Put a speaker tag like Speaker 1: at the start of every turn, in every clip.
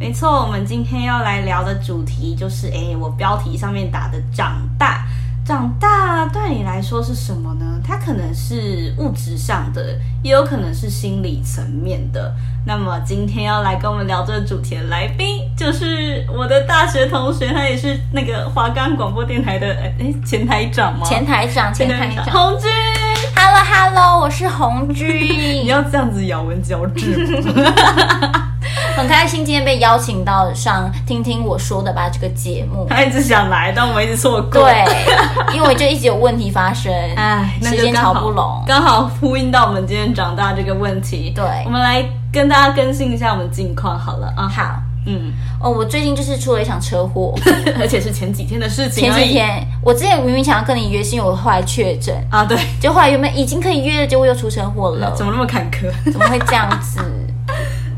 Speaker 1: 没错，我们今天要来聊的主题就是，哎，我标题上面打的“长大”。长大对你来说是什么呢？它可能是物质上的，也有可能是心理层面的。那么今天要来跟我们聊这个主题的来宾，就是我的大学同学，他也是那个华冈广播电台的哎前台长吗？
Speaker 2: 前台长，前台长，
Speaker 1: 红军。
Speaker 2: Hello Hello，我是红军。
Speaker 1: 你要这样子咬文嚼字
Speaker 2: 很开心今天被邀请到上听听我说的吧这个节目。
Speaker 1: 他一直想来，但我们一直错过。
Speaker 2: 对，因为就一直有问题发生，哎，时间瞧不拢，
Speaker 1: 刚好呼应到我们今天长大这个问题。
Speaker 2: 对，
Speaker 1: 我们来跟大家更新一下我们近况好了啊。
Speaker 2: 好，嗯，哦，我最近就是出了一场车祸，
Speaker 1: 而且是前几天的事情。
Speaker 2: 前几天，我之前明明想要跟你约，是因为我后来确诊
Speaker 1: 啊，对，
Speaker 2: 就后来原本已经可以约了，结果又出车祸了。
Speaker 1: 怎么那么坎坷？
Speaker 2: 怎么会这样子？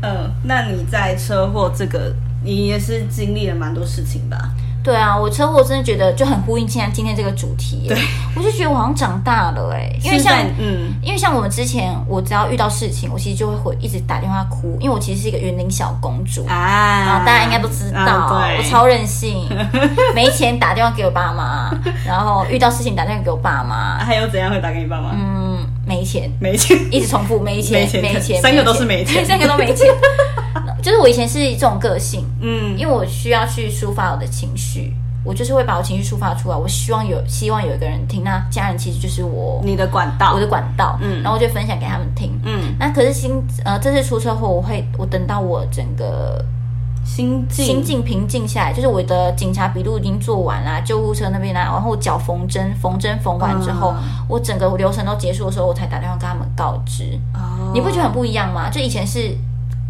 Speaker 1: 嗯，那你在车祸这个，你也是经历了蛮多事情吧？
Speaker 2: 对啊，我车祸真的觉得就很呼应现在今天这个主题。
Speaker 1: 对，
Speaker 2: 我就觉得我好像长大了哎，因为像嗯，因为像我们之前，我只要遇到事情，我其实就会会一直打电话哭，因为我其实是一个园林小公主。啊，大家应该都知道，我超任性，没钱打电话给我爸妈，然后遇到事情打电话给我爸妈，
Speaker 1: 还有怎样会打给你爸妈？
Speaker 2: 嗯，没钱，
Speaker 1: 没钱，
Speaker 2: 一直重复没钱，没钱，
Speaker 1: 三个都是没钱，
Speaker 2: 三个都没钱。就是我以前是这种个性，嗯，因为我需要去抒发我的情绪，我就是会把我情绪抒发出来。我希望有希望有一个人听，那家人其实就是我
Speaker 1: 你的管道，
Speaker 2: 我的管道，嗯，然后我就分享给他们听，嗯。那可是新呃这次出车祸，我会我等到我整个
Speaker 1: 心
Speaker 2: 心境平静下来，就是我的警察笔录已经做完啦，救护车那边呢，然后脚缝针缝针缝完之后，我整个流程都结束的时候，我才打电话跟他们告知。哦，你不觉得很不一样吗？就以前是。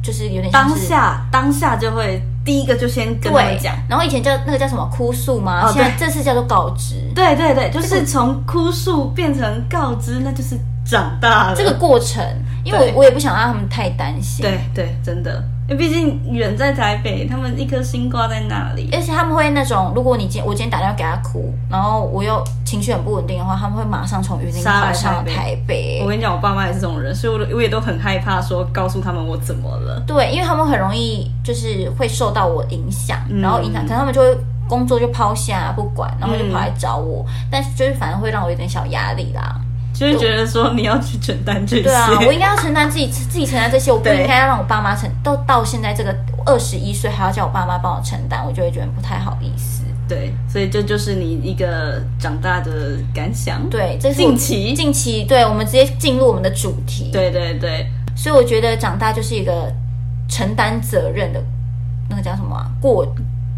Speaker 2: 就是有点
Speaker 1: 当下，当下就会第一个就先跟他们讲，
Speaker 2: 然后以前叫那个叫什么哭诉吗？现在这次叫做告知。
Speaker 1: 对对对，就是从哭诉变成告知，那就是长大了。
Speaker 2: 这个过程，因为我我也不想让他们太担心。
Speaker 1: 对对，真的。毕竟远在台北，他们一颗心挂在那里，
Speaker 2: 而且他们会那种，如果你今我今天打电话给他哭，然后我又情绪很不稳定的话，他们会马上从云林跑上台北。
Speaker 1: 我跟你讲，我爸妈也是这种人，所以我我也都很害怕说告诉他们我怎么了。
Speaker 2: 对，因为他们很容易就是会受到我影响，然后影响，可能他们就会工作就抛下不管，然后就跑来找我，但是就是反而会让我有点小压力啦。
Speaker 1: 就是觉得说你要去承担这些，对
Speaker 2: 啊，我应该要承担自己自己承担这些，我不应该要让我爸妈承。都到现在这个二十一岁，还要叫我爸妈帮我承担，我就会觉得不太好意思。
Speaker 1: 对，所以这就是你一个长大的感想。
Speaker 2: 对，这是
Speaker 1: 近期
Speaker 2: 近期，对我们直接进入我们的主题。
Speaker 1: 对对对，
Speaker 2: 所以我觉得长大就是一个承担责任的，那个叫什么过。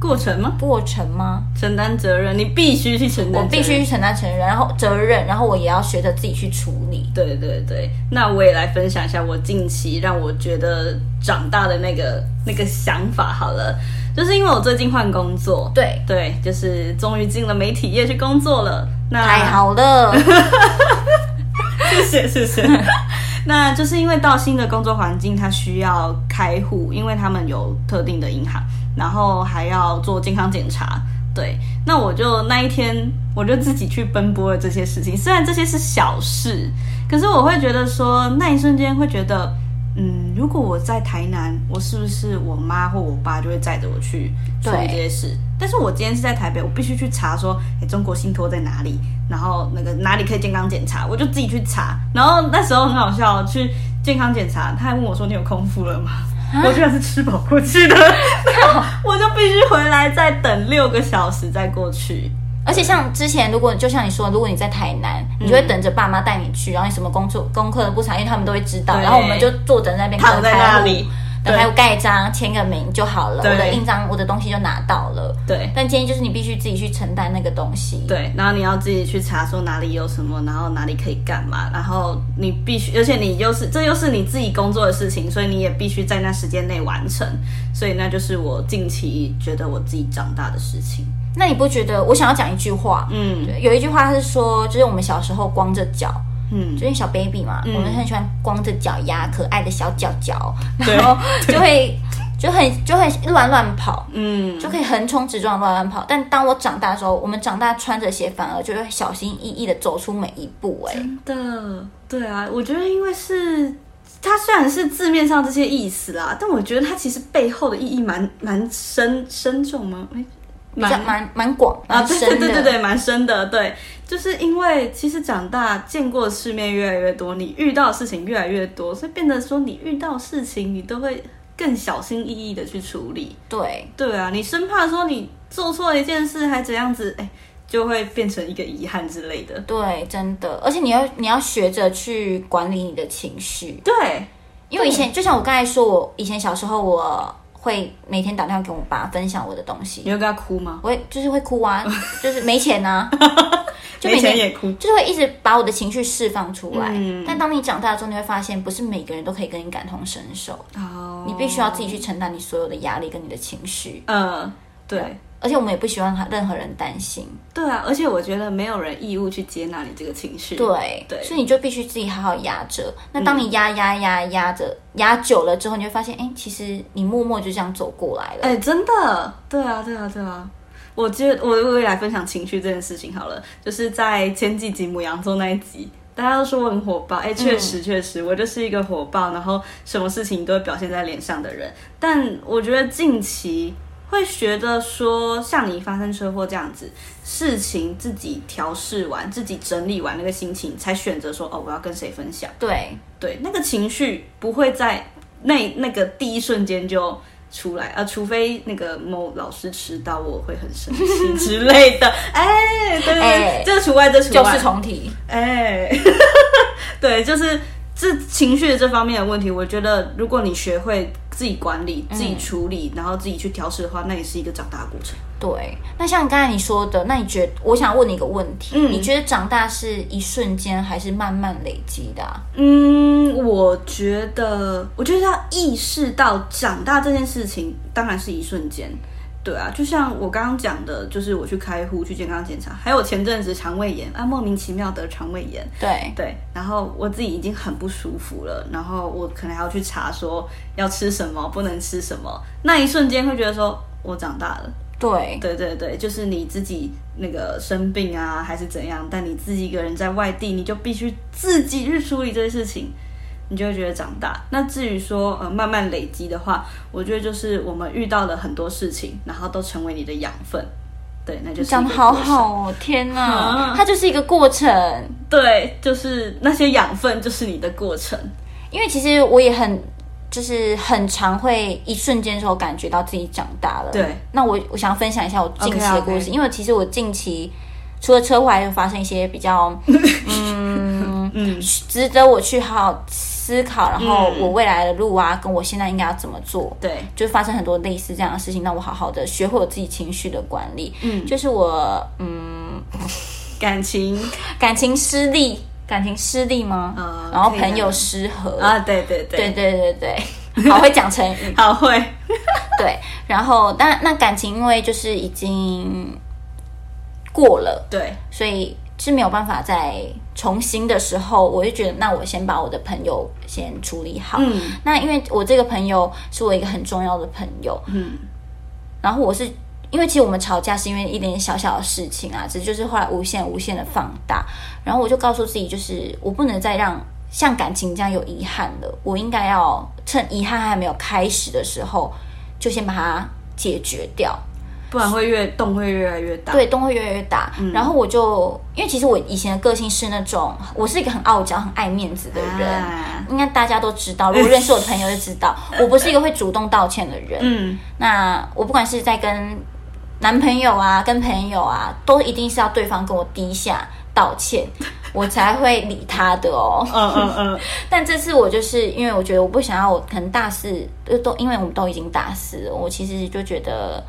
Speaker 1: 过程吗？
Speaker 2: 过程吗？
Speaker 1: 承担责任，你必须去承担。
Speaker 2: 我必须去承担责任，然后责任，然后我也要学着自己去处理。
Speaker 1: 对对对，那我也来分享一下我近期让我觉得长大的那个那个想法好了，就是因为我最近换工作，
Speaker 2: 对
Speaker 1: 对，就是终于进了媒体业去工作了。那
Speaker 2: 太好了，
Speaker 1: 谢 谢谢谢。那就是因为到新的工作环境，他需要开户，因为他们有特定的银行。然后还要做健康检查，对，那我就那一天我就自己去奔波了这些事情。虽然这些是小事，可是我会觉得说那一瞬间会觉得，嗯，如果我在台南，我是不是我妈或我爸就会载着我去处理这些事？但是我今天是在台北，我必须去查说，哎，中国信托在哪里？然后那个哪里可以健康检查？我就自己去查。然后那时候很好笑，去健康检查，他还问我说：“你有空腹了吗？”我居然是吃饱过去的，我就必须回来再等六个小时再过去。
Speaker 2: 而且像之前，如果就像你说，如果你在台南，你就会等着爸妈带你去，然后你什么工作功课都不查，因为他们都会知道。然后我们就坐在那边
Speaker 1: 躺在那里。
Speaker 2: 还有盖章、签个名就好了，我的印章、我的东西就拿到了。
Speaker 1: 对，
Speaker 2: 但今天就是你必须自己去承担那个东西。
Speaker 1: 对，然后你要自己去查说哪里有什么，然后哪里可以干嘛，然后你必须，而且你又是这又是你自己工作的事情，所以你也必须在那时间内完成。所以那就是我近期觉得我自己长大的事情。
Speaker 2: 那你不觉得？我想要讲一句话，嗯，有一句话是说，就是我们小时候光着脚，嗯，就是小 baby 嘛，我们很喜欢光着脚丫，可爱的小脚脚，然后就会就很就会乱乱跑，嗯，就可以横冲直撞乱乱跑。但当我长大的时候，我们长大穿着鞋，反而就会小心翼翼的走出每一步。哎，
Speaker 1: 真的，对啊，我觉得因为是它虽然是字面上这些意思啦，但我觉得它其实背后的意义蛮蛮深深重吗？哎。
Speaker 2: 蛮蛮蛮广啊，
Speaker 1: 对对对对对，蛮深的。对，就是因为其实长大见过世面越来越多，你遇到事情越来越多，所以变得说你遇到事情你都会更小心翼翼的去处理。
Speaker 2: 对
Speaker 1: 对啊，你生怕说你做错一件事还怎样子，哎，就会变成一个遗憾之类的。
Speaker 2: 对，真的，而且你要你要学着去管理你的情绪。
Speaker 1: 对，
Speaker 2: 因为以前就像我刚才说，我以前小时候我。会每天打电话给我爸分享我的东西，
Speaker 1: 你会跟他哭吗？
Speaker 2: 我会就是会哭啊，就是没钱啊，
Speaker 1: 就没钱也哭，
Speaker 2: 就是会一直把我的情绪释放出来。但当你长大之后，你会发现不是每个人都可以跟你感同身受，哦，你必须要自己去承担你所有的压力跟你的情绪。
Speaker 1: 嗯，对。
Speaker 2: 而且我们也不希望任何人担心。
Speaker 1: 对啊，而且我觉得没有人义务去接纳你这个情绪。
Speaker 2: 对对，所以你就必须自己好好压着。那当你压压压压着压久了之后，你会发现，哎，其实你默默就这样走过来了。
Speaker 1: 哎，真的，对啊，对啊，对啊。我觉得我我也来分享情绪这件事情好了，就是在前几集母羊座那一集，大家都说我很火爆，哎，确实确实，我就是一个火爆，然后什么事情都会表现在脸上的人。但我觉得近期。会觉得说，像你发生车祸这样子，事情自己调试完，自己整理完那个心情，才选择说，哦，我要跟谁分享？
Speaker 2: 对
Speaker 1: 对，那个情绪不会在那那个第一瞬间就出来啊，除非那个某老师迟到，我会很生气 之类的。哎，对对，这除外，这除
Speaker 2: 外，就是重提。
Speaker 1: 哎，对，就是。这情绪的这方面的问题，我觉得如果你学会自己管理、自己处理，然后自己去调试的话，那也是一个长大的过程。
Speaker 2: 对，那像刚才你说的，那你觉得，我想问你一个问题，你觉得长大是一瞬间还是慢慢累积的？
Speaker 1: 嗯，我觉得，我觉得要意识到长大这件事情，当然是一瞬间。对啊，就像我刚刚讲的，就是我去开户去健康检查，还有前阵子肠胃炎啊，莫名其妙得肠胃炎。
Speaker 2: 对
Speaker 1: 对，然后我自己已经很不舒服了，然后我可能还要去查说要吃什么，不能吃什么。那一瞬间会觉得说我长大了。
Speaker 2: 对
Speaker 1: 对对对，就是你自己那个生病啊，还是怎样，但你自己一个人在外地，你就必须自己去处理这些事情。你就会觉得长大。那至于说呃慢慢累积的话，我觉得就是我们遇到了很多事情，然后都成为你的养分。对，那就是
Speaker 2: 讲的好好哦，天哪，它就是一个过程。
Speaker 1: 对，就是那些养分就是你的过程。
Speaker 2: 因为其实我也很就是很常会一瞬间时候感觉到自己长大了。
Speaker 1: 对，
Speaker 2: 那我我想要分享一下我近期的故事，因为其实我近期除了车祸，还有发生一些比较 嗯嗯值得我去好好。思考，然后我未来的路啊，跟我现在应该要怎么做？
Speaker 1: 对，
Speaker 2: 就发生很多类似这样的事情，让我好好的学会我自己情绪的管理。嗯，就是我嗯，
Speaker 1: 感情
Speaker 2: 感情失利，感情失利吗？嗯，然后朋友失和
Speaker 1: 啊，对对
Speaker 2: 对对对对对，好会讲成语，
Speaker 1: 好会。
Speaker 2: 对，然后但那感情因为就是已经过了，
Speaker 1: 对，
Speaker 2: 所以。是没有办法再重新的时候，我就觉得那我先把我的朋友先处理好。嗯，那因为我这个朋友是我一个很重要的朋友。嗯，然后我是因为其实我们吵架是因为一点小小的事情啊，这就是后来无限无限的放大。然后我就告诉自己，就是我不能再让像感情这样有遗憾了，我应该要趁遗憾还没有开始的时候，就先把它解决掉。
Speaker 1: 不然会越洞会越来越大，
Speaker 2: 对，洞会越来越大。然后我就，因为其实我以前的个性是那种，我是一个很傲娇、很爱面子的人，应该大家都知道。如果认识我的朋友就知道，我不是一个会主动道歉的人。嗯，那我不管是在跟男朋友啊、跟朋友啊，都一定是要对方跟我低下道歉，我才会理他的哦。嗯嗯嗯。但这次我就是因为我觉得我不想要，我可能大四都因为我们都已经大四了，我其实就觉得。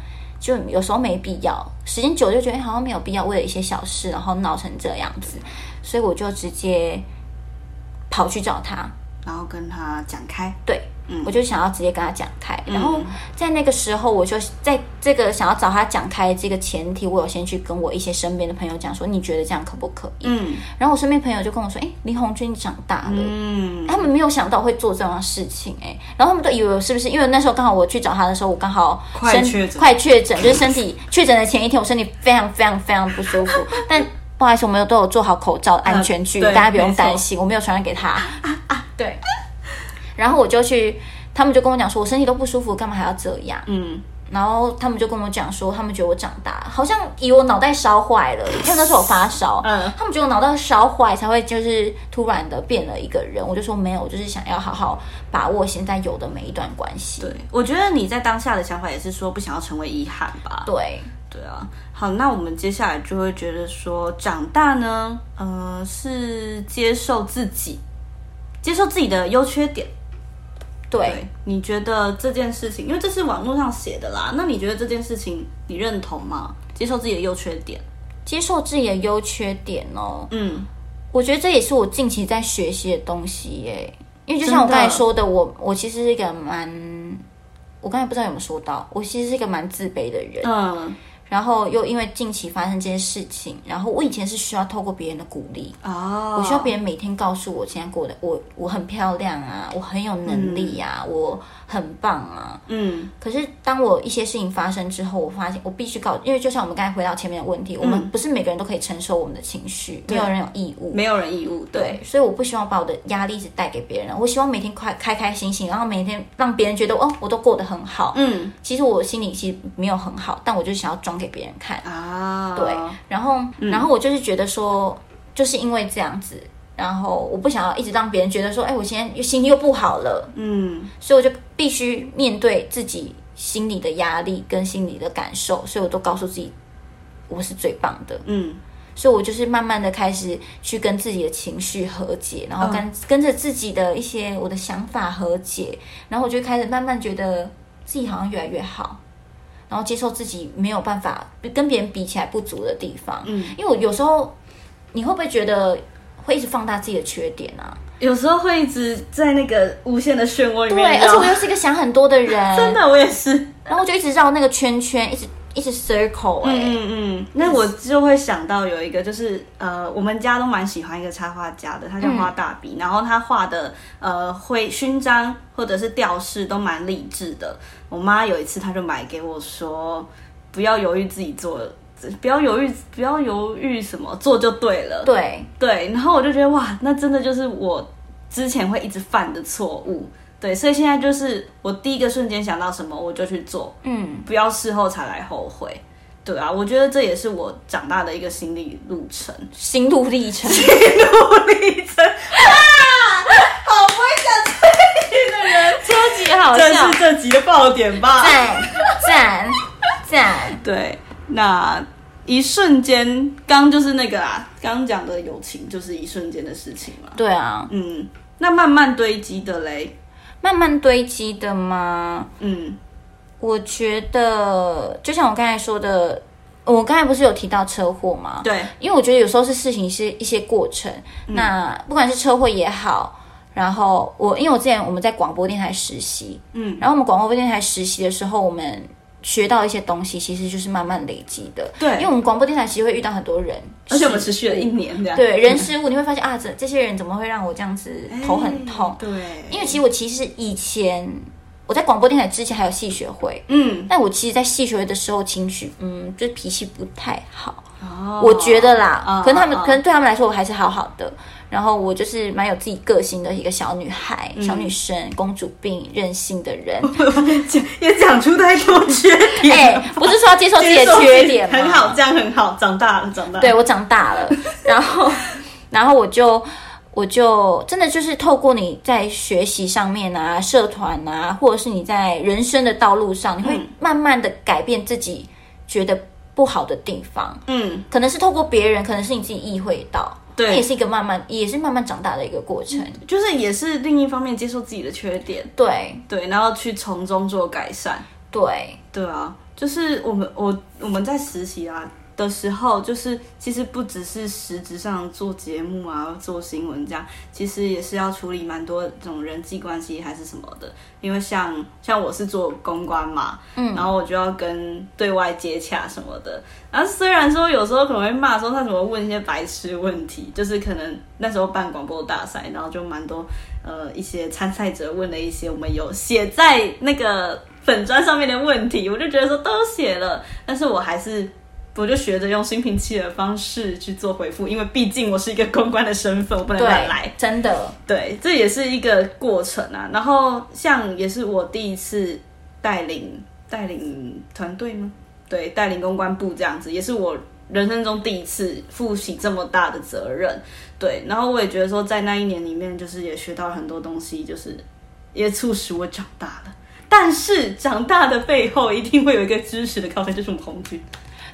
Speaker 2: 就有时候没必要，时间久就觉得好像没有必要，为了一些小事然后闹成这样子，所以我就直接跑去找他，
Speaker 1: 然后跟他讲开。
Speaker 2: 对，我就想要直接跟他讲开。然后在那个时候，我就在这个想要找他讲开这个前提，我有先去跟我一些身边的朋友讲说，你觉得这样可不可以？嗯。然后我身边朋友就跟我说，哎，林红军长大了，嗯，他们没有想到会做这样的事情，哎，然后他们都以为是不是？因为那时候刚好我去找他的时候，我刚好
Speaker 1: 快确诊，
Speaker 2: 快确诊，就是身体 确诊的前一天，我身体非常非常非常不舒服，但。不好意思，我们有都有做好口罩安全距离，大家不用担心，我没有传染给他。啊 对，然后我就去，他们就跟我讲说，我身体都不舒服，干嘛还要这样？嗯，然后他们就跟我讲说，他们觉得我长大，好像以为我脑袋烧坏了，因为那时候我发烧。嗯，他们觉得我脑袋烧坏才会就是突然的变了一个人。我就说没有，我就是想要好好把握现在有的每一段关系。
Speaker 1: 对，我觉得你在当下的想法也是说不想要成为遗憾吧？
Speaker 2: 对。
Speaker 1: 对啊，好，那我们接下来就会觉得说，长大呢，呃，是接受自己，接受自己的优缺点。
Speaker 2: 对，
Speaker 1: 你觉得这件事情，因为这是网络上写的啦，那你觉得这件事情你认同吗？接受自己的优缺点，
Speaker 2: 接受自己的优缺点哦。嗯，我觉得这也是我近期在学习的东西耶。因为就像我刚才说的，我我其实是一个蛮，我刚才不知道有没有说到，我其实是一个蛮自卑的人。嗯。然后又因为近期发生这些事情，然后我以前是需要透过别人的鼓励哦，我需要别人每天告诉我现在过的我我很漂亮啊，我很有能力啊，我很棒啊，嗯。可是当我一些事情发生之后，我发现我必须告，因为就像我们刚才回到前面的问题，我们不是每个人都可以承受我们的情绪，没有人有义务，
Speaker 1: 没有人义务，
Speaker 2: 对。所以我不希望把我的压力一直带给别人，我希望每天快开开心心，然后每天让别人觉得哦，我都过得很好，嗯。其实我心里其实没有很好，但我就想要装。给别人看。啊，对，然后，然后我就是觉得说，就是因为这样子，然后我不想要一直让别人觉得说，哎，我现在心情又不好了，嗯，所以我就必须面对自己心里的压力跟心里的感受，所以我都告诉自己，我是最棒的，嗯，所以我就是慢慢的开始去跟自己的情绪和解，然后跟跟着自己的一些我的想法和解，然后我就开始慢慢觉得自己好像越来越好。然后接受自己没有办法跟别人比起来不足的地方，嗯，因为我有时候你会不会觉得会一直放大自己的缺点啊？
Speaker 1: 有时候会一直在那个无限的漩涡里面，
Speaker 2: 对，而且我又是一个想很多的人，
Speaker 1: 真的，我也是，
Speaker 2: 然后我就一直绕那个圈圈，一直。一直 circle 哎，嗯
Speaker 1: 嗯，那我就会想到有一个，就是呃，我们家都蛮喜欢一个插画家的，他叫花大笔，然后他画的呃徽勋章或者是吊饰都蛮励志的。我妈有一次，她就买给我说，不要犹豫自己做，不要犹豫，不要犹豫什么，做就对了。
Speaker 2: 对
Speaker 1: 对，然后我就觉得哇，那真的就是我之前会一直犯的错误。对，所以现在就是我第一个瞬间想到什么我就去做，嗯，不要事后才来后悔。对啊，我觉得这也是我长大的一个心理路程，
Speaker 2: 心路历程，
Speaker 1: 心路历程啊！好不会讲这语的人，
Speaker 2: 超级好笑，
Speaker 1: 这是这集的爆点吧？
Speaker 2: 赞赞赞！
Speaker 1: 对，那一瞬间，刚就是那个啊，刚讲的友情就是一瞬间的事情嘛。
Speaker 2: 对啊，
Speaker 1: 嗯，那慢慢堆积的嘞。
Speaker 2: 慢慢堆积的吗？嗯，我觉得就像我刚才说的，我刚才不是有提到车祸吗？
Speaker 1: 对，
Speaker 2: 因为我觉得有时候是事情是一些过程。那不管是车祸也好，然后我因为我之前我们在广播电台实习，嗯，然后我们广播电台实习的时候，我们。学到一些东西，其实就是慢慢累积的。
Speaker 1: 对，
Speaker 2: 因为我们广播电台其实会遇到很多人，
Speaker 1: 而且我们持续了一年这样。
Speaker 2: 对，人事物你会发现啊，这这些人怎么会让我这样子头很痛？
Speaker 1: 对，
Speaker 2: 因为其实我其实以前我在广播电台之前还有戏学会，嗯，但我其实，在戏学会的时候情绪，嗯，就是脾气不太好。哦，我觉得啦，可能他们可能对他们来说我还是好好的。然后我就是蛮有自己个性的一个小女孩、小女生，公主病、任性的人，
Speaker 1: 也讲出太多缺点。哎，
Speaker 2: 不是说要接受自己的缺点
Speaker 1: 吗？很好，这样很好，长大了，长大。
Speaker 2: 对我长大了，然后，然后我就，我就真的就是透过你在学习上面啊、社团啊，或者是你在人生的道路上，你会慢慢的改变自己觉得不好的地方。嗯，可能是透过别人，可能是你自己意会到。对，也是一个慢慢，也是慢慢长大的一个过程，
Speaker 1: 就是也是另一方面接受自己的缺点，
Speaker 2: 对。
Speaker 1: 对，然后去从中做改善，
Speaker 2: 对。
Speaker 1: 对啊，就是我们我我们在实习啊，的时候，就是其实不只是实质上做节目啊、做新闻这样，其实也是要处理蛮多这种人际关系还是什么的。因为像像我是做公关嘛，嗯，然后我就要跟对外接洽什么的。然后虽然说有时候可能会骂说他怎么问一些白痴问题，就是可能那时候办广播大赛，然后就蛮多呃一些参赛者问了一些我们有写在那个粉砖上面的问题，我就觉得说都写了，但是我还是。我就学着用心平气的方式去做回复，因为毕竟我是一个公关的身份，我不能乱来。
Speaker 2: 真的，
Speaker 1: 对，这也是一个过程啊。然后像也是我第一次带领带领团队吗？对，带领公关部这样子，也是我人生中第一次负起这么大的责任。对，然后我也觉得说，在那一年里面，就是也学到了很多东西，就是也促使我长大了。但是长大的背后，一定会有一个支持的靠山，就是我们红军。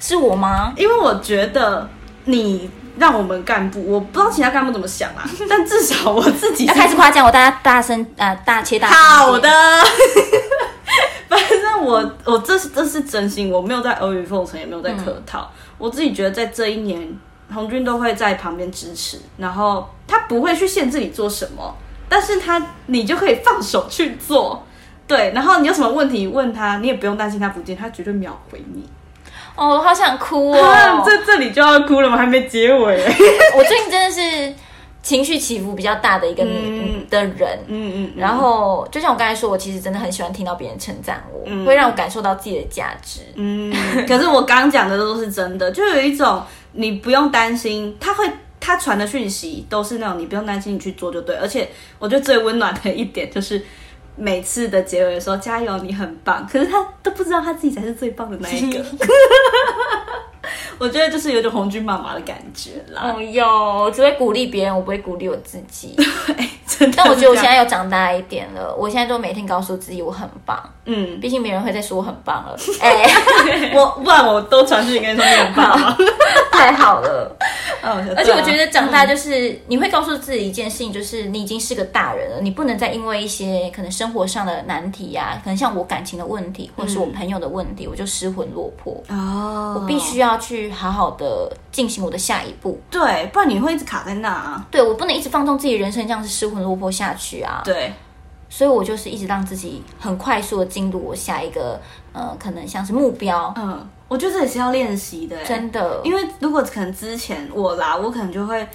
Speaker 2: 是我吗？
Speaker 1: 因为我觉得你让我们干部，我不知道其他干部怎么想啊，但至少我自己
Speaker 2: 要开始夸奖我，大家大声啊，大切大
Speaker 1: 好的。反正我我这是这是真心，我没有在阿谀奉承，也没有在客套。我自己觉得在这一年，红军都会在旁边支持，然后他不会去限制你做什么，但是他你就可以放手去做，对。然后你有什么问题问他，你也不用担心他不见，他绝对秒回你。
Speaker 2: 哦，我好想哭哦！
Speaker 1: 这这里就要哭了吗？还没结尾。
Speaker 2: 我最近真的是情绪起伏比较大的一个的人，嗯嗯。然后就像我刚才说，我其实真的很喜欢听到别人称赞我，会让我感受到自己的价值。
Speaker 1: 嗯，可是我刚讲的都是真的，就有一种你不用担心，他会他传的讯息都是那种你不用担心，你去做就对。而且我觉得最温暖的一点就是。每次的结尾说加油，你很棒，可是他都不知道他自己才是最棒的那一个。我觉得就是有种红军妈妈的感觉啦。
Speaker 2: 哦哟，我只会鼓励别人，我不会鼓励我自己。
Speaker 1: 对，
Speaker 2: 但我觉得我现在又长大一点了，我现在都每天告诉自己我很棒。嗯，毕竟没人会再说我很棒了。哎，
Speaker 1: 我不然我都传讯跟你说你很棒，
Speaker 2: 太好了。而且我觉得长大就是你会告诉自己一件事情，就是你已经是个大人了，你不能再因为一些可能生活上的难题呀，可能像我感情的问题，或者是我朋友的问题，我就失魂落魄。哦，我必须要去好好的进行我的下一步。
Speaker 1: 对，不然你会一直卡在那啊。
Speaker 2: 对，我不能一直放纵自己人生，这样子失魂落魄下去啊。
Speaker 1: 对，
Speaker 2: 所以我就是一直让自己很快速的进入我下一个呃，可能像是目标。嗯。
Speaker 1: 我觉得这也是要练习的，
Speaker 2: 真的。
Speaker 1: 因为如果可能之前我啦，我可能就会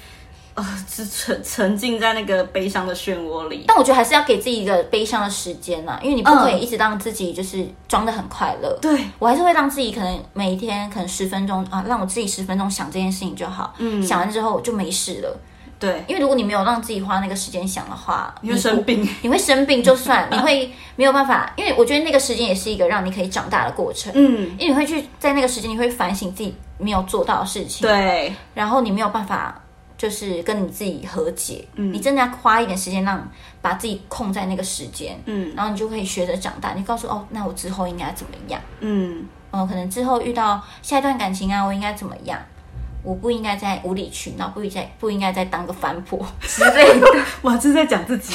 Speaker 1: 呃，只沉沉浸在那个悲伤的漩涡里。
Speaker 2: 但我觉得还是要给自己一个悲伤的时间呐，因为你不可以一直让自己就是装的很快乐。
Speaker 1: 对
Speaker 2: 我还是会让自己可能每一天可能十分钟啊，让我自己十分钟想这件事情就好。嗯，想完之后就没事了。
Speaker 1: 对，
Speaker 2: 因为如果你没有让自己花那个时间想的话，
Speaker 1: 你会生病。
Speaker 2: 你会生病，就算 你会没有办法，因为我觉得那个时间也是一个让你可以长大的过程。嗯，因为你会去在那个时间，你会反省自己没有做到的事情。
Speaker 1: 对，
Speaker 2: 然后你没有办法，就是跟你自己和解。嗯，你真的要花一点时间，让把自己控在那个时间。嗯，然后你就可以学着长大。你告诉哦，那我之后应该怎么样？嗯，哦，可能之后遇到下一段感情啊，我应该怎么样？我不应该再无理取闹，不应该不应该再当个反婆之类的。
Speaker 1: 哇，这是在讲自己，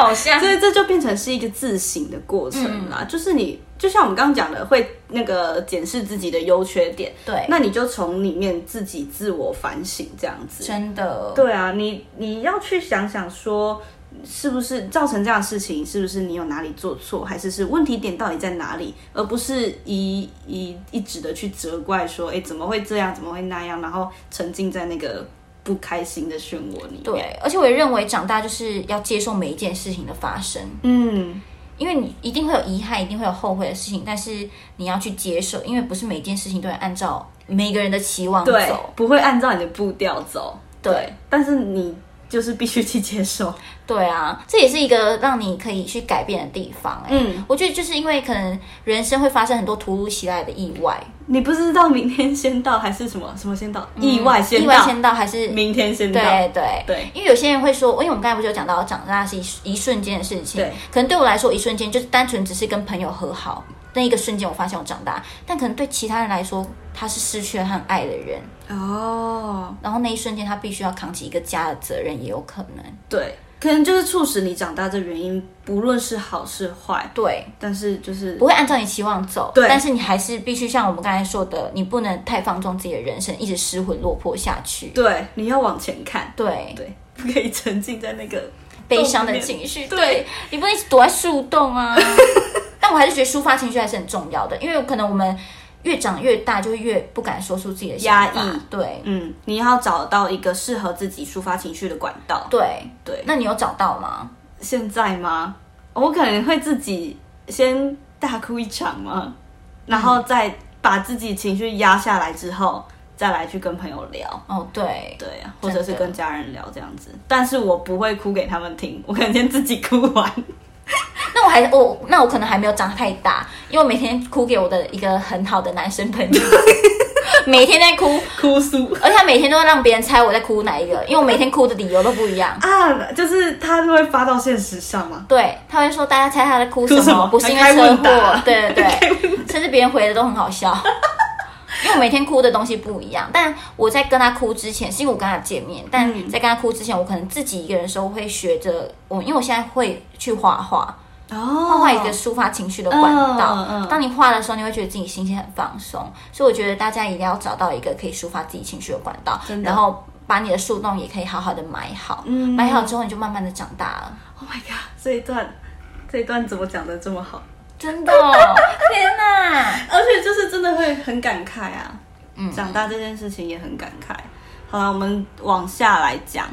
Speaker 2: 好像。
Speaker 1: 所以这就变成是一个自省的过程啦。就是你就像我们刚刚讲的，会那个检视自己的优缺点。
Speaker 2: 对。
Speaker 1: 那你就从里面自己自我反省，这样子。
Speaker 2: 真的。
Speaker 1: 对啊，你你要去想想说。是不是造成这样的事情？是不是你有哪里做错，还是是问题点到底在哪里？而不是一一一直的去责怪说，哎，怎么会这样？怎么会那样？然后沉浸在那个不开心的漩涡里。
Speaker 2: 对，而且我也认为长大就是要接受每一件事情的发生。嗯，因为你一定会有遗憾，一定会有后悔的事情，但是你要去接受，因为不是每件事情都会按照每个人的期望走，
Speaker 1: 不会按照你的步调走。
Speaker 2: 对，
Speaker 1: 但是你。就是必须去接受，
Speaker 2: 对啊，这也是一个让你可以去改变的地方。嗯，我觉得就是因为可能人生会发生很多突如其来的意外，
Speaker 1: 你不知道明天先到还是什么 什么先到，意外先到
Speaker 2: 意外先到还是
Speaker 1: 明天先到？
Speaker 2: 对对对，因为有些人会说，因为我们刚才不是有讲到长大是一一瞬间的事情，对，可能对我来说一瞬间就是单纯只是跟朋友和好。那一个瞬间，我发现我长大，但可能对其他人来说，他是失去了很爱的人哦。然后那一瞬间，他必须要扛起一个家的责任，也有可能。
Speaker 1: 对，可能就是促使你长大的原因，不论是好是坏，
Speaker 2: 对，
Speaker 1: 但是就是
Speaker 2: 不会按照你期望走，
Speaker 1: 对，
Speaker 2: 但是你还是必须像我们刚才说的，你不能太放纵自己的人生，一直失魂落魄下去，
Speaker 1: 对，你要往前看，
Speaker 2: 对。
Speaker 1: 对，不可以沉浸在那个
Speaker 2: 悲伤的情绪，对你不能一直躲在树洞啊。但我还是觉得抒发情绪还是很重要的，因为可能我们。越长越大，就越不敢说出自己的压抑。对，
Speaker 1: 嗯，你要找到一个适合自己抒发情绪的管道。
Speaker 2: 对
Speaker 1: 对，
Speaker 2: 那你有找到吗？
Speaker 1: 现在吗？我可能会自己先大哭一场吗？然后再把自己情绪压下来之后，再来去跟朋友聊。
Speaker 2: 哦，对
Speaker 1: 对啊，或者是跟家人聊这样子。但是我不会哭给他们听，我可能先自己哭完。
Speaker 2: 那我还我那我可能还没有长太大，因为我每天哭给我的一个很好的男生朋友，每天在哭。
Speaker 1: 哭诉，
Speaker 2: 而且他每天都会让别人猜我在哭哪一个，因为我每天哭的理由都不一样。
Speaker 1: 啊，就是他就会发到现实上嘛？
Speaker 2: 对，他会说大家猜他在哭什么，不是因为车祸，对对对，甚至别人回的都很好笑，因为我每天哭的东西不一样，但我在跟他哭之前，是因为我跟他见面，但在跟他哭之前，我可能自己一个人的时候会学着我，因为我现在会去画画。画画一个抒发情绪的管道。当你画的时候，你会觉得自己心情很放松。所以我觉得大家一定要找到一个可以抒发自己情绪的管道，然后把你的树洞也可以好好的埋好。埋好之后，你就慢慢的长大了。
Speaker 1: Oh my god！这一段，这一段怎么讲的这么好？
Speaker 2: 真的，天哪！
Speaker 1: 而且就是真的会很感慨啊。嗯，长大这件事情也很感慨。好了，我们往下来讲。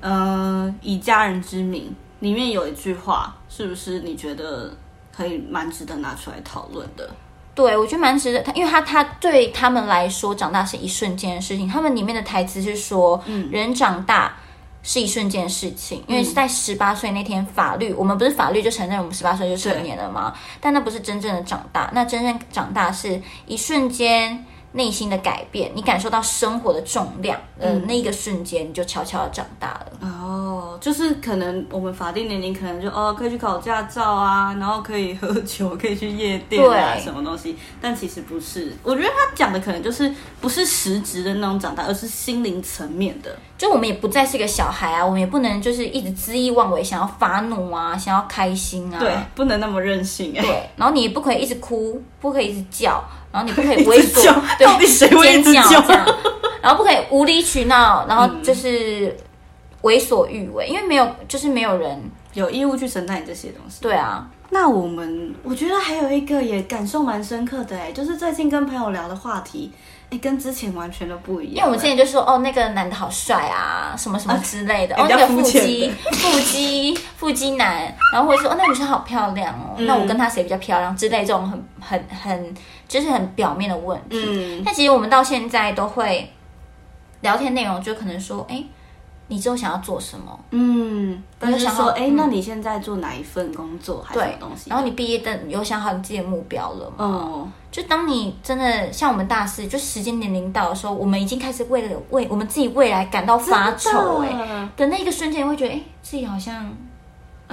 Speaker 1: 嗯，以家人之名。里面有一句话，是不是你觉得可以蛮值得拿出来讨论的？
Speaker 2: 对，我觉得蛮值得。他因为他他对他们来说，长大是一瞬间的事情。他们里面的台词是说，嗯，人长大是一瞬间的事情。因为是在十八岁那天，法律我们不是法律就承认我们十八岁就成年了吗？但那不是真正的长大，那真正长大是一瞬间。内心的改变，你感受到生活的重量，呃，那一个瞬间你就悄悄的长大了。
Speaker 1: 哦，就是可能我们法定年龄可能就哦可以去考驾照啊，然后可以喝酒，可以去夜店啊，什么东西？但其实不是，我觉得他讲的可能就是不是实质的那种长大，而是心灵层面的。
Speaker 2: 就我们也不再是个小孩啊，我们也不能就是一直恣意妄为，想要发怒啊，想要开心啊，
Speaker 1: 对，不能那么任性。
Speaker 2: 对，然后你也不可以一直哭，不可以一直叫。然后你不可以 猥琐，
Speaker 1: 对，
Speaker 2: 尖叫这样，然后不可以无理取闹，然后就是为所欲为，因为没有，就是没有人
Speaker 1: 有义务去承担你这些东西。
Speaker 2: 对啊，
Speaker 1: 那我们我觉得还有一个也感受蛮深刻的，哎，就是最近跟朋友聊的话题，哎，跟之前完全都不一样。
Speaker 2: 因为我们之前就说，哦，那个男的好帅啊，什么什么之类的，哦，那个腹肌，腹肌，腹肌男，然后会说，哦，那女生好漂亮哦，那我跟她谁比较漂亮之类，这种很很很。就是很表面的问题，但其实我们到现在都会聊天内容，就可能说，哎，你之后想要做什么？
Speaker 1: 嗯，就想说，哎，那你现在做哪一份工作？还是东西？
Speaker 2: 然后你毕业的有想好你自己的目标了吗？哦，就当你真的像我们大四，就时间年龄到的时候，我们已经开始为了为我们自己未来感到发愁，哎，的那个瞬间，会觉得，哎，自己好像。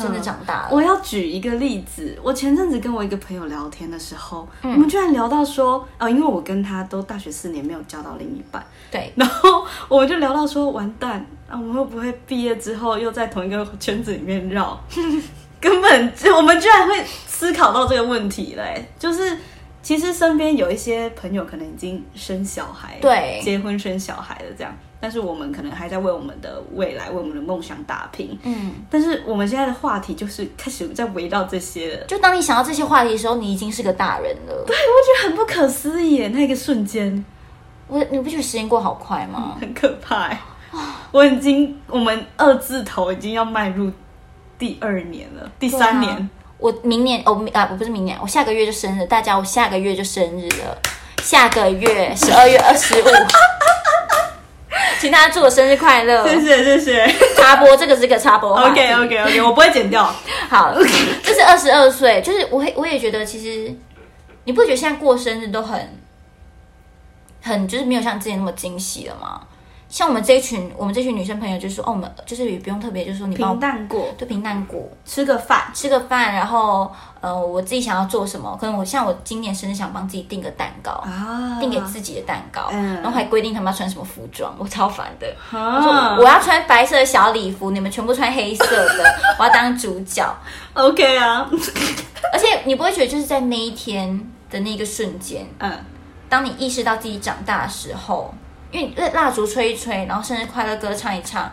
Speaker 2: 真的长大了。
Speaker 1: 我要举一个例子，我前阵子跟我一个朋友聊天的时候，我们居然聊到说，哦，因为我跟他都大学四年没有交到另一半，
Speaker 2: 对，
Speaker 1: 然后我们就聊到说，完蛋，啊，我们会不会毕业之后又在同一个圈子里面绕？根本就我们居然会思考到这个问题嘞，就是其实身边有一些朋友可能已经生小孩，
Speaker 2: 对，
Speaker 1: 结婚生小孩了这样。但是我们可能还在为我们的未来、为我们的梦想打拼。嗯，但是我们现在的话题就是开始在围绕这些了。
Speaker 2: 就当你想到这些话题的时候，你已经是个大人了。
Speaker 1: 对，我觉得很不可思议，那个瞬间，
Speaker 2: 我你不觉得时间过好快吗？
Speaker 1: 很可怕。我已经，我们二字头已经要迈入第二年了，第三年。
Speaker 2: 我明年哦，啊，我不是明年，我下个月就生日。大家，我下个月就生日了，下个月十二月二十五。请大家祝我生日快乐！
Speaker 1: 谢谢谢谢。
Speaker 2: 插播，这个是个插播。
Speaker 1: OK OK OK，我不会剪掉。
Speaker 2: 好，这是二十二岁，就是我我也觉得，其实你不觉得现在过生日都很很就是没有像之前那么惊喜了吗？像我们这一群，我们这群女生朋友就说，哦，我们就是也不用特别，就是说你
Speaker 1: 平淡过，
Speaker 2: 就平淡过，
Speaker 1: 吃个饭，
Speaker 2: 吃个饭，然后呃，我自己想要做什么，可能我像我今年生日想帮自己订个蛋糕啊，订给自己的蛋糕，然后还规定他们要穿什么服装，我超烦的，我说我要穿白色的小礼服，你们全部穿黑色的，我要当主角，
Speaker 1: OK 啊，
Speaker 2: 而且你不会觉得就是在那一天的那个瞬间，嗯，当你意识到自己长大的时候。因为蜡烛吹一吹，然后生日快乐歌唱一唱，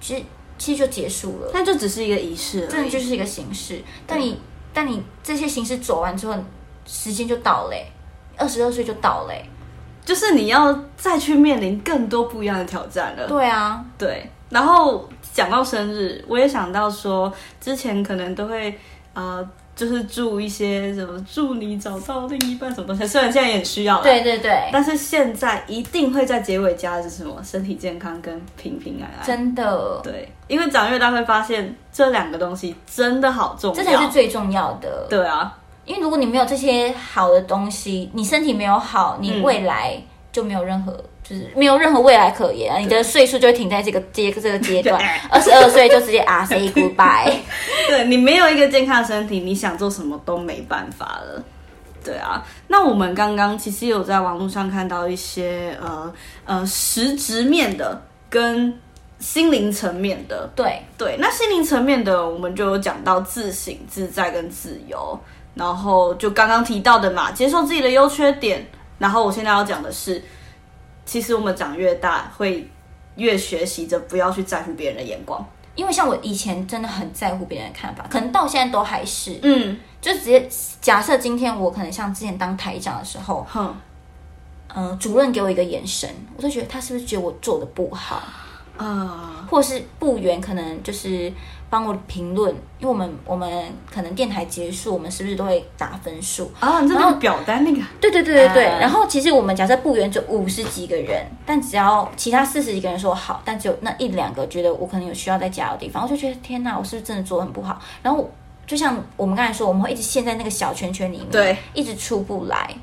Speaker 2: 其实其实就结束了。
Speaker 1: 那就只是一个仪式，
Speaker 2: 真的就是一个形式。但你但你这些形式走完之后，时间就到嘞，二十二岁就到嘞，
Speaker 1: 就是你要再去面临更多不一样的挑战了。
Speaker 2: 对啊，
Speaker 1: 对。然后讲到生日，我也想到说，之前可能都会呃。就是祝一些什么，祝你找到另一半什么东西，虽然现在也很需要，
Speaker 2: 对对对，
Speaker 1: 但是现在一定会在结尾加的是什么？身体健康跟平平安安。
Speaker 2: 真的，
Speaker 1: 对，因为长越大会发现这两个东西真的好重要，
Speaker 2: 这才是最重要的。
Speaker 1: 对啊，
Speaker 2: 因为如果你没有这些好的东西，你身体没有好，你未来就没有任何。就是没有任何未来可言，你的岁数就会停在这个阶这个阶段，二十二岁就直接啊 say goodbye。
Speaker 1: 对你没有一个健康的身体，你想做什么都没办法了。对啊，那我们刚刚其实有在网络上看到一些呃呃实质面的跟心灵层面的。
Speaker 2: 对
Speaker 1: 对，那心灵层面的我们就有讲到自省、自在跟自由，然后就刚刚提到的嘛，接受自己的优缺点。然后我现在要讲的是。其实我们长越大，会越学习着不要去在乎别人的眼光，
Speaker 2: 因为像我以前真的很在乎别人的看法，可能到现在都还是，嗯，就直接假设今天我可能像之前当台长的时候，哼，嗯，主任给我一个眼神，我就觉得他是不是觉得我做的不好？啊，或是部员，可能就是。帮我评论，因为我们我们可能电台结束，我们是不是都会打分数
Speaker 1: 啊？然后表单那个，
Speaker 2: 对对对对对。然后其实我们假设部员就五十几个人，但只要其他四十几个人说好，但只有那一两个觉得我可能有需要再加的地方，我就觉得天哪，我是不是真的做很不好？然后就像我们刚才说，我们会一直陷在那个小圈圈里面，
Speaker 1: 对，
Speaker 2: 一直出不来。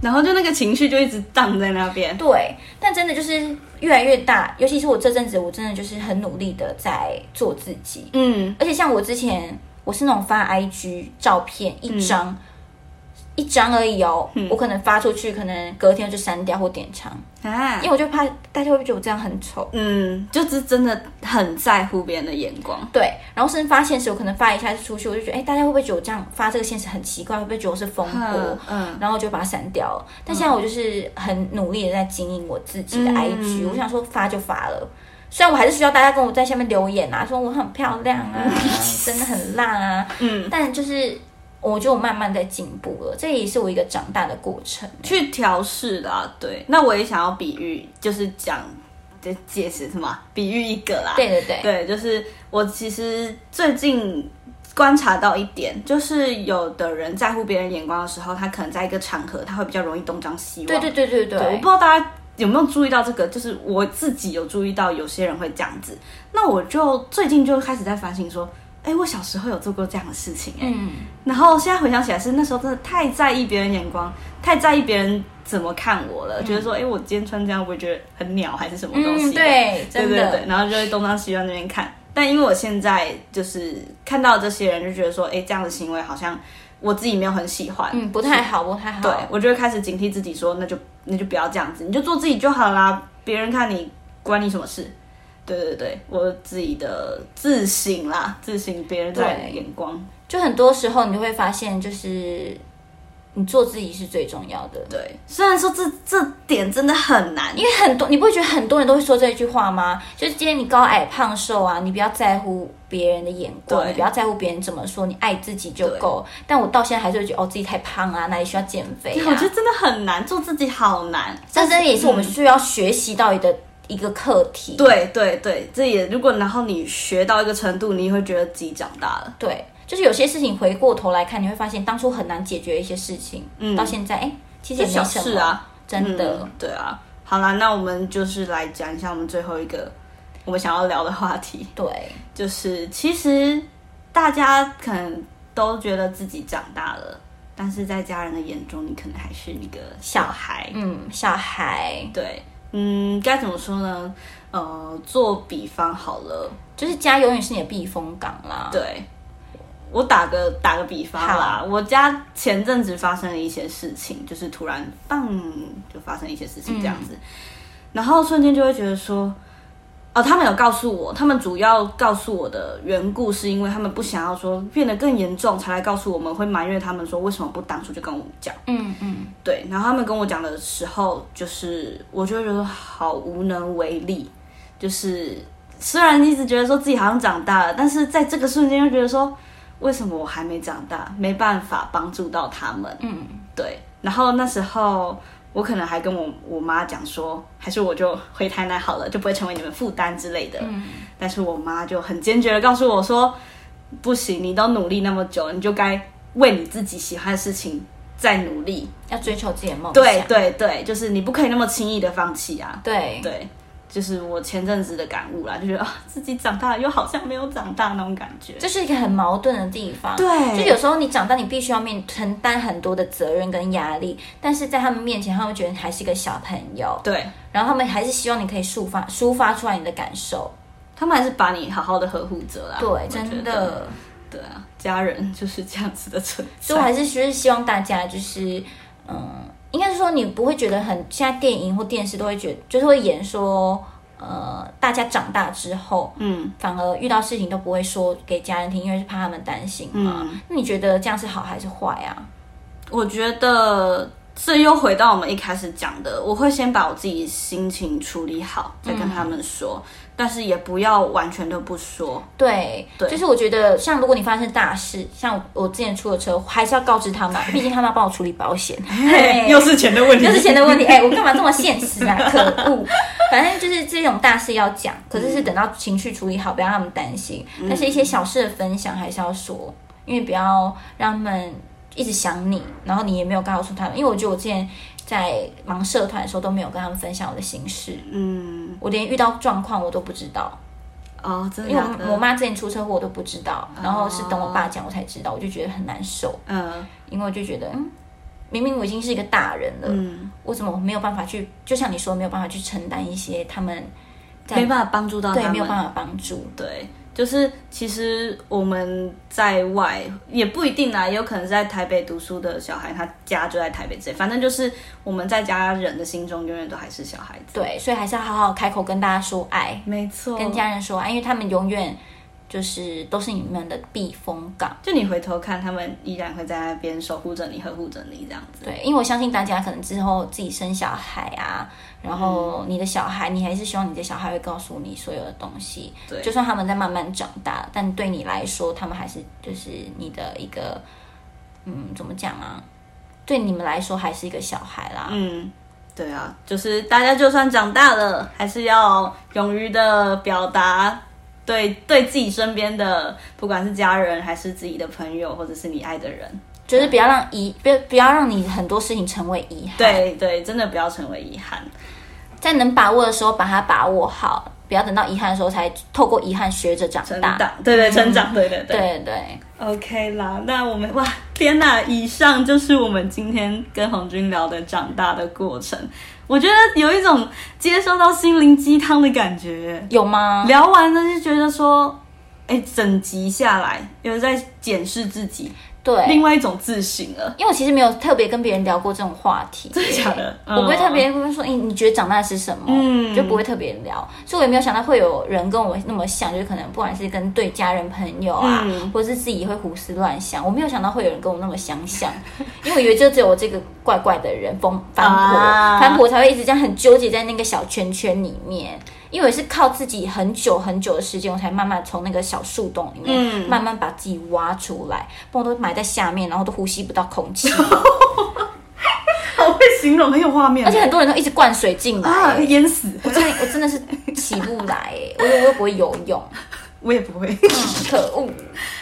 Speaker 1: 然后就那个情绪就一直荡在那边。
Speaker 2: 对，但真的就是越来越大，尤其是我这阵子，我真的就是很努力的在做自己。嗯，而且像我之前，我是那种发 IG 照片一张。一张而已哦，我可能发出去，可能隔天就删掉或点长啊，因为我就怕大家会不会觉得我这样很丑。
Speaker 1: 嗯，就是真的很在乎别人的眼光。
Speaker 2: 对，然后甚至发现时，我可能发一下出去，我就觉得，哎，大家会不会觉得我这样发这个现实很奇怪？会不会觉得我是疯婆？嗯，然后就把它删掉了。但现在我就是很努力的在经营我自己的 IG，我想说发就发了，虽然我还是需要大家跟我在下面留言啊，说我很漂亮啊，真的很烂啊，嗯，但就是。我就慢慢在进步了，这也是我一个长大的过程，
Speaker 1: 去调试啦。对，那我也想要比喻，就是讲的解释什么？比喻一个啦。
Speaker 2: 对对对，
Speaker 1: 对，就是我其实最近观察到一点，就是有的人在乎别人眼光的时候，他可能在一个场合，他会比较容易东张西望。
Speaker 2: 对对对对对，
Speaker 1: 我不知道大家有没有注意到这个，就是我自己有注意到有些人会这样子。那我就最近就开始在反省说。哎，我小时候有做过这样的事情，哎，然后现在回想起来，是那时候真的太在意别人眼光，太在意别人怎么看我了，觉得说，哎，我今天穿这样，会觉得很鸟还是什么东西？
Speaker 2: 对，对对对，
Speaker 1: 然后就会东张西望那边看。但因为我现在就是看到这些人，就觉得说，哎，这样的行为好像我自己没有很喜欢，
Speaker 2: 嗯，不太好，不太好。
Speaker 1: 对，我就会开始警惕自己，说，那就那就不要这样子，你就做自己就好啦，别人看你关你什么事？对对对，我自己的自省啦，自省别人的眼光，
Speaker 2: 就很多时候你会发现，就是你做自己是最重要的。
Speaker 1: 对，虽然说这这点真的很难，
Speaker 2: 因为很多你不会觉得很多人都会说这一句话吗？就是今天你高矮胖瘦啊，你不要在乎别人的眼光，你不要在乎别人怎么说，你爱自己就够。但我到现在还是会觉得哦，自己太胖啊，哪里需要减肥？
Speaker 1: 我觉得真的很难，做自己好难。
Speaker 2: 这真的也是我们需要学习到的。一个课题，
Speaker 1: 对对对，这也如果然后你学到一个程度，你会觉得自己长大了。
Speaker 2: 对，就是有些事情回过头来看，你会发现当初很难解决一些事情，嗯，到现在哎，其实也没什么啊，真的。
Speaker 1: 对啊，好啦，那我们就是来讲一下我们最后一个我们想要聊的话题。
Speaker 2: 对，
Speaker 1: 就是其实大家可能都觉得自己长大了，但是在家人的眼中，你可能还是一个小孩。
Speaker 2: 嗯，小孩。
Speaker 1: 对。嗯，该怎么说呢？呃，做比方好了，
Speaker 2: 就是家永远是你的避风港啦。
Speaker 1: 对，我打个打个比方啦，我家前阵子发生了一些事情，就是突然棒就发生一些事情这样子，然后瞬间就会觉得说。哦，他们有告诉我，他们主要告诉我的缘故是因为他们不想要说变得更严重，才来告诉我们会埋怨他们说为什么不当初就跟我们讲。嗯嗯，对。然后他们跟我讲的时候，就是我就觉得好无能为力。就是虽然一直觉得说自己好像长大了，但是在这个瞬间又觉得说，为什么我还没长大，没办法帮助到他们。嗯，对。然后那时候。我可能还跟我我妈讲说，还是我就回台南好了，就不会成为你们负担之类的。嗯，但是我妈就很坚决的告诉我说，不行，你都努力那么久，你就该为你自己喜欢的事情再努力，
Speaker 2: 要追求自己的梦想。
Speaker 1: 对对对，就是你不可以那么轻易的放弃啊。
Speaker 2: 对
Speaker 1: 对。就是我前阵子的感悟啦，就觉得啊，自己长大了又好像没有长大那种感觉，
Speaker 2: 这是一个很矛盾的地方。
Speaker 1: 对，
Speaker 2: 就有时候你长大，你必须要面承担很多的责任跟压力，但是在他们面前，他们觉得你还是一个小朋友。
Speaker 1: 对，
Speaker 2: 然后他们还是希望你可以抒发抒发出来你的感受，
Speaker 1: 他们还是把你好好的呵护着啦。
Speaker 2: 对，真的，
Speaker 1: 对啊，家人就是这样子的存在。
Speaker 2: 所以我还是就是希望大家就是，嗯。应该是说，你不会觉得很现在电影或电视都会觉得，就是会演说，呃，大家长大之后，嗯，反而遇到事情都不会说给家人听，因为是怕他们担心嘛。那你觉得这样是好还是坏啊？
Speaker 1: 我觉得。这又回到我们一开始讲的，我会先把我自己心情处理好，再跟他们说，但是也不要完全都不说。
Speaker 2: 对，对，就是我觉得，像如果你发生大事，像我之前出了车，还是要告知他们，毕竟他们要帮我处理保险。
Speaker 1: 又是钱的问题，
Speaker 2: 又是钱的问题。哎，我干嘛这么现实啊？可恶！反正就是这种大事要讲，可是是等到情绪处理好，不要让他们担心。但是一些小事的分享还是要说，因为不要让他们。一直想你，然后你也没有告诉他们，因为我觉得我之前在忙社团的时候都没有跟他们分享我的心事，嗯，我连遇到状况我都不知道，
Speaker 1: 哦，真的，
Speaker 2: 因为我妈之前出车祸我都不知道，然后是等我爸讲我才知道，我就觉得很难受，嗯，因为我就觉得，嗯，明明我已经是一个大人了，嗯，我怎么没有办法去，就像你说没有办法去承担一些他们
Speaker 1: 没办法帮助到，
Speaker 2: 对，没有办法帮助，
Speaker 1: 对。就是其实我们在外也不一定啊，也有可能是在台北读书的小孩，他家就在台北这，反正就是我们在家人的心中永远都还是小孩子。
Speaker 2: 对，所以还是要好好开口跟大家说爱，
Speaker 1: 没错，
Speaker 2: 跟家人说爱，因为他们永远。就是都是你们的避风港，
Speaker 1: 就你回头看，他们依然会在那边守护着你、呵护着你这样子。
Speaker 2: 对，因为我相信大家可能之后自己生小孩啊，然后你的小孩，你还是希望你的小孩会告诉你所有的东西。
Speaker 1: 对，
Speaker 2: 就算他们在慢慢长大，但对你来说，他们还是就是你的一个，嗯，怎么讲啊？对你们来说还是一个小孩啦。
Speaker 1: 嗯，对啊，就是大家就算长大了，还是要勇于的表达。对，对自己身边的，不管是家人还是自己的朋友，或者是你爱的人，
Speaker 2: 就是不要让遗，不不要让你很多事情成为遗憾。
Speaker 1: 对对，真的不要成为遗憾，
Speaker 2: 在能把握的时候把它把握好，不要等到遗憾的时候才透过遗憾学着长大。
Speaker 1: 对对，成长，对对
Speaker 2: 对对对。
Speaker 1: OK 啦，那我们哇，天哪！以上就是我们今天跟红军聊的长大的过程。我觉得有一种接受到心灵鸡汤的感觉，
Speaker 2: 有吗？
Speaker 1: 聊完了就觉得说，哎，整集下来有在检视自己。
Speaker 2: 对，
Speaker 1: 另外一种自信了。
Speaker 2: 因为我其实没有特别跟别人聊过这种话题，
Speaker 1: 真的假的？
Speaker 2: 我不会特别跟说，哎，你觉得长大是什么？嗯，就不会特别聊。所以我也没有想到会有人跟我那么像，就是可能不管是跟对家人朋友啊，或者是自己会胡思乱想，我没有想到会有人跟我那么相像。因为我以为就只有我这个怪怪的人，风翻婆，反婆才会一直这样很纠结在那个小圈圈里面。因为是靠自己很久很久的时间，我才慢慢从那个小树洞里面慢慢把自己挖出来，不然都埋在下面，然后都呼吸不到空气。
Speaker 1: 好会形容，很有画面，
Speaker 2: 而且很多人都一直灌水进来，
Speaker 1: 淹死。
Speaker 2: 我真的，我真的是起不来，我我又不会游泳。
Speaker 1: 我也不会，
Speaker 2: 可恶。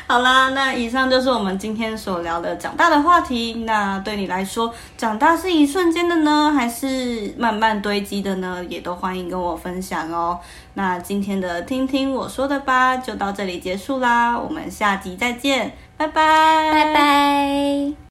Speaker 1: 好啦，那以上就是我们今天所聊的长大的话题。那对你来说，长大是一瞬间的呢，还是慢慢堆积的呢？也都欢迎跟我分享哦。那今天的听听我说的吧，就到这里结束啦。我们下集再见，拜拜，
Speaker 2: 拜拜。